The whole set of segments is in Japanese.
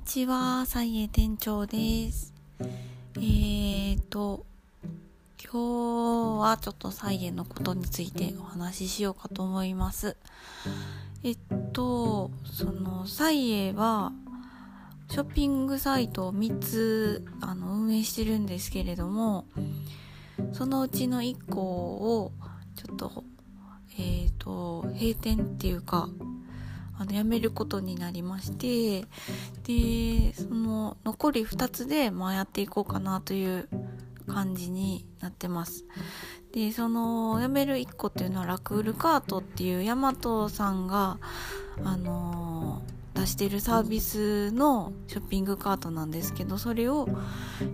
にちは、サイエ店長です。えーと、今日はちょっとサイエのことについてお話ししようかと思います。えっと、その、サイエは、ショッピングサイトを3つあの運営してるんですけれども、そのうちの1個を、ちょっと、えっ、と、閉店っていうか、あの辞めることになりましてでその残り2つで、まあ、やっていこうかなという感じになってます。でその辞める1個っていうのはラクールカートっていうヤマトさんがあの、出してるサービスのショッピングカートなんですけどそれを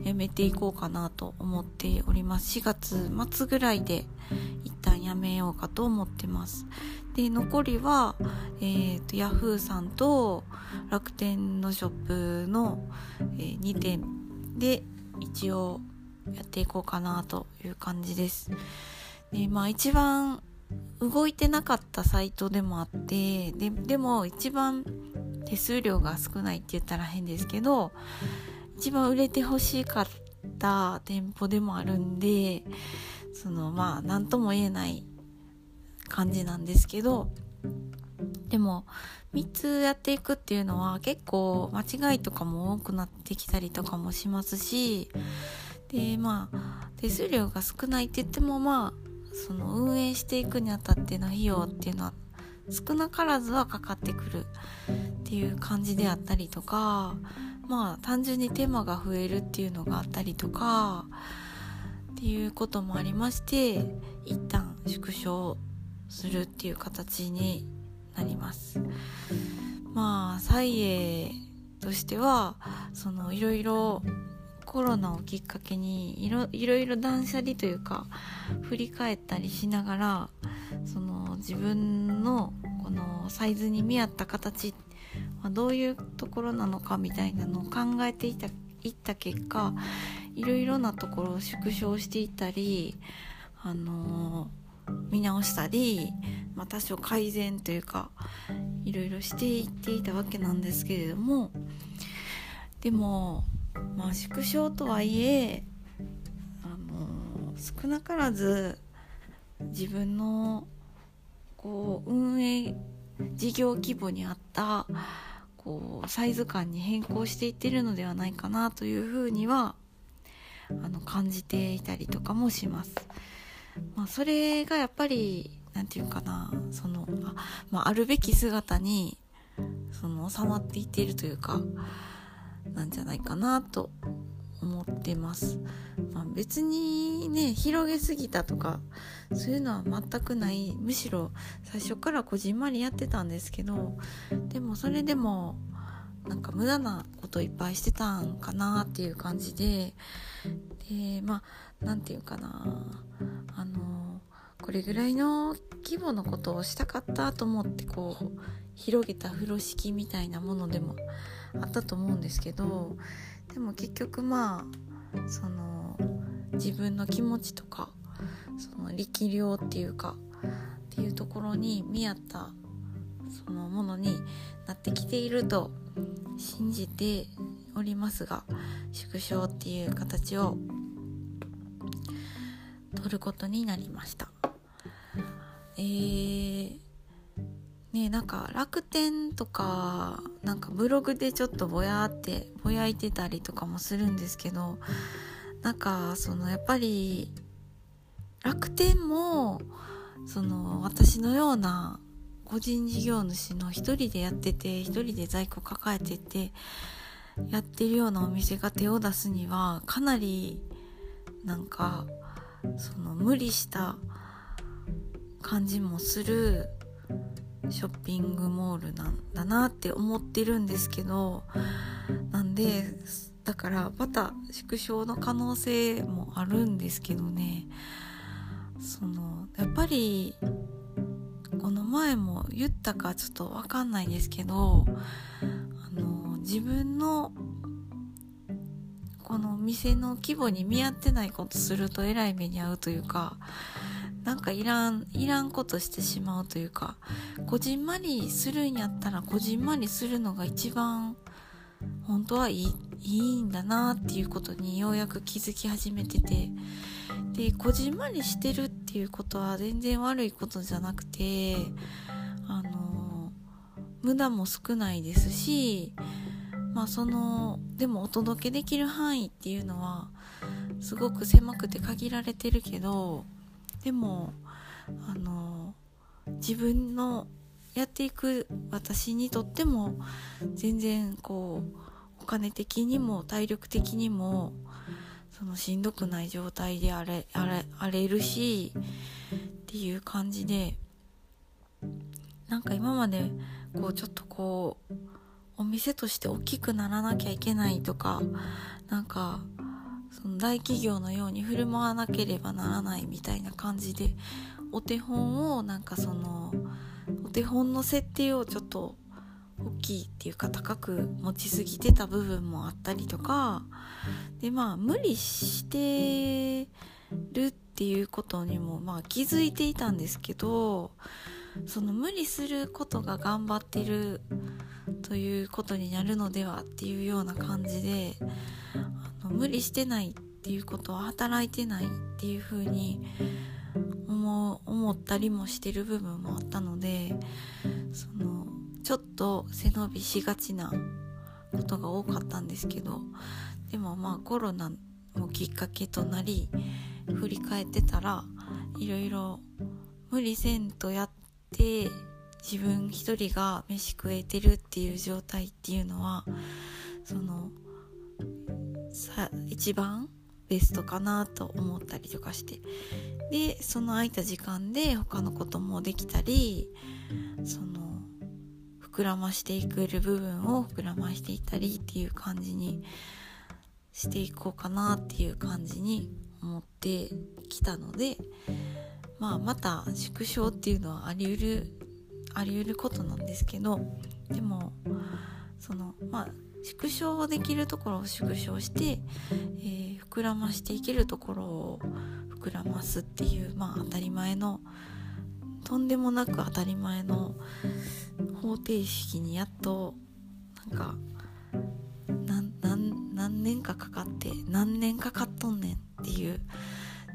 やめていこうかなと思っております。4月末ぐらいでやめようかと思ってますで残りは、えーと、ヤフーさんと楽天のショップの、えー、2点で一応やっていこうかなという感じです。でまあ一番動いてなかったサイトでもあってででも一番手数料が少ないって言ったら変ですけど一番売れてほしかった店舗でもあるんでそのまあ何とも言えない感じなんですけどでも3つやっていくっていうのは結構間違いとかも多くなってきたりとかもしますしでまあ手数料が少ないって言ってもまあその運営していくにあたっての費用っていうのは少なからずはかかってくるっていう感じであったりとかまあ単純に手間が増えるっていうのがあったりとかいうこともありまして一旦縮小するっていう形になります。まあ蔡英としてはそのいろいろコロナをきっかけにいろいろいろ断捨離というか振り返ったりしながらその自分のこのサイズに見合った形はどういうところなのかみたいなのを考えていたいった結果いろいろなところを縮小していったりあの見直したり、まあ、多少改善というかいろいろしていっていたわけなんですけれどもでもまあ縮小とはいえあの少なからず自分のこう運営事業規模に合ったこうサイズ感に変更していってるのではないかなというふうにはあの感じていたりとかもします。まあ、それがやっぱり何て言うかなそのあ,、まあ、あるべき姿にその収まっていっているというかなんじゃないかなと思ってます、まあ、別にね広げすぎたとかそういうのは全くないむしろ最初からこじんまりやってたんですけどでもそれでもなんか無駄なこといっぱいしてたんかなっていう感じででまあ何て言うかなあのこれぐらいの規模のことをしたかったと思ってこう広げた風呂敷みたいなものでもあったと思うんですけどでも結局まあその自分の気持ちとかその力量っていうかっていうところに見合ったそのものになってきていると信じておりますが縮小っていう形を取ることになりました。えー、ねなんか楽天とかなんかブログでちょっとぼやってぼやいてたりとかもするんですけどなんかそのやっぱり楽天もその私のような個人事業主の一人でやってて一人で在庫抱えててやってるようなお店が手を出すにはかなりなんかその無理した感じもするショッピングモールなんだなって思ってるんですけどなんでだからまた縮小の可能性もあるんですけどね。そのやっぱりこの前も言ったかちょっと分かんないですけどあの自分のこの店の規模に見合ってないことするとえらい目に遭うというかなんかいらんいらんことしてしまうというかこじんまりするんやったらこじんまりするのが一番本当はいいいいんだなっていうことにようやく気づき始めてて。でこじんまりしてるっていうことは全然悪いことじゃなくてあの無駄も少ないですしまあそのでもお届けできる範囲っていうのはすごく狭くて限られてるけどでもあの自分のやっていく私にとっても全然こうお金的にも体力的にもそのしんどくない状態であれあれあれるしっていう感じでなんか今までこうちょっとこうお店として大きくならなきゃいけないとかなんかその大企業のように振る舞わなければならないみたいな感じでお手本をなんかそのお手本の設定をちょっと大きいっていうか高く持ちすぎてた部分もあったりとかでまあ無理してるっていうことにもまあ気づいていたんですけどその無理することが頑張ってるということになるのではっていうような感じであの無理してないっていうことは働いてないっていうふうに思思ったりもしてる部分もあったのでそのちょっと背伸びしがちなことが多かったんですけどでもまあコロナもきっかけとなり振り返ってたらいろいろ無理せんとやって自分一人が飯食えてるっていう状態っていうのはそのさ一番ベストかなと思ったりとかして。でその空いた時間で他のこともできたりその膨らましていくる部分を膨らましていったりっていう感じにしていこうかなっていう感じに思ってきたのでまあまた縮小っていうのはあり得るあり得ることなんですけどでもそのまあ縮小できるところを縮小して、えー、膨らましていけるところを膨らますっていうまあ当たり前のとんでもなく当たり前の方程式にやっとなんか何年かかかって何年かかっとんねんっていう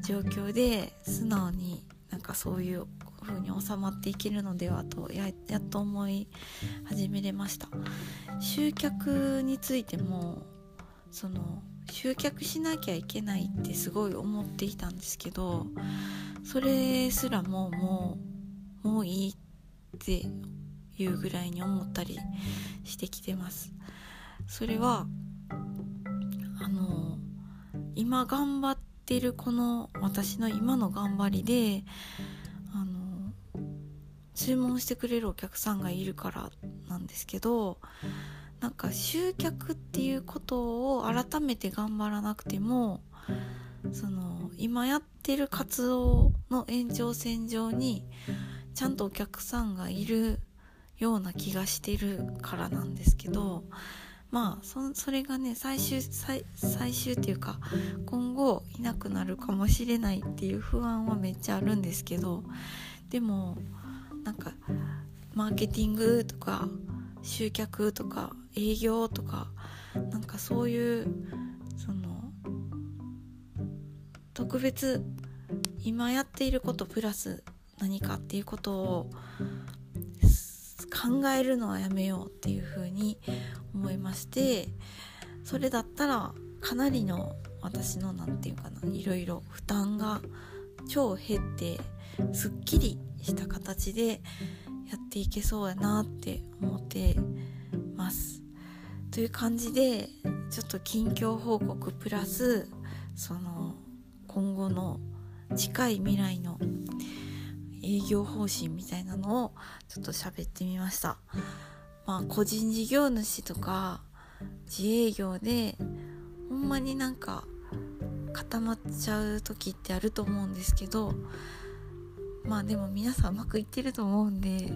状況で素直になんかそういう風に収まっていけるのではとややっと思い始めれました。集客についてもその集客しなきゃいけないってすごい思っていたんですけどそれすらももうもういいっていうぐらいに思ったりしてきてます。それはあの今頑張ってるこの私の今の頑張りで注文してくれるお客さんがいるからなんですけどなんか集客っていうことを改めて頑張らなくてもその今やってる活動の延長線上にちゃんとお客さんがいるような気がしてるからなんですけどまあそそれがね最終最最終っていうか今後いなくなるかもしれないっていう不安はめっちゃあるんですけどでもなんかマーケティングとか集客とか営業とかなんかそういうその特別今やっていることプラス何かっていうことを考えるのはやめようっていうふうに思いましてそれだったらかなりの私の何て言うかないろいろ負担が超減ってすっきりした形でやっていけそうやなって思ってます。という感じでちょっと近況報告プラスその今後の近い未来の営業方針みたいなのをちょっと喋ってみました。まあ個人事業主とか自営業でほんまになんか固まっちゃう時ってあると思うんですけどまあでも皆さんうまくいってると思うんで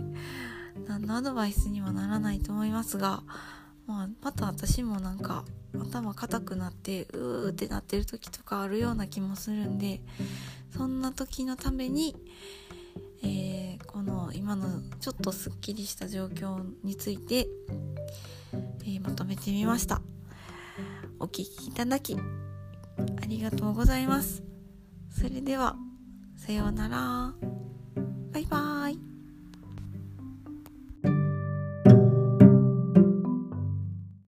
何のアドバイスにはならないと思いますが、まあ、また私もなんか頭固くなってうーってなってる時とかあるような気もするんでそんな時のために、えー、この今のちょっとすっきりした状況についてえー、まとめてみました。お聴きいただきありがとうございます。それではさようなら。バイバーイ。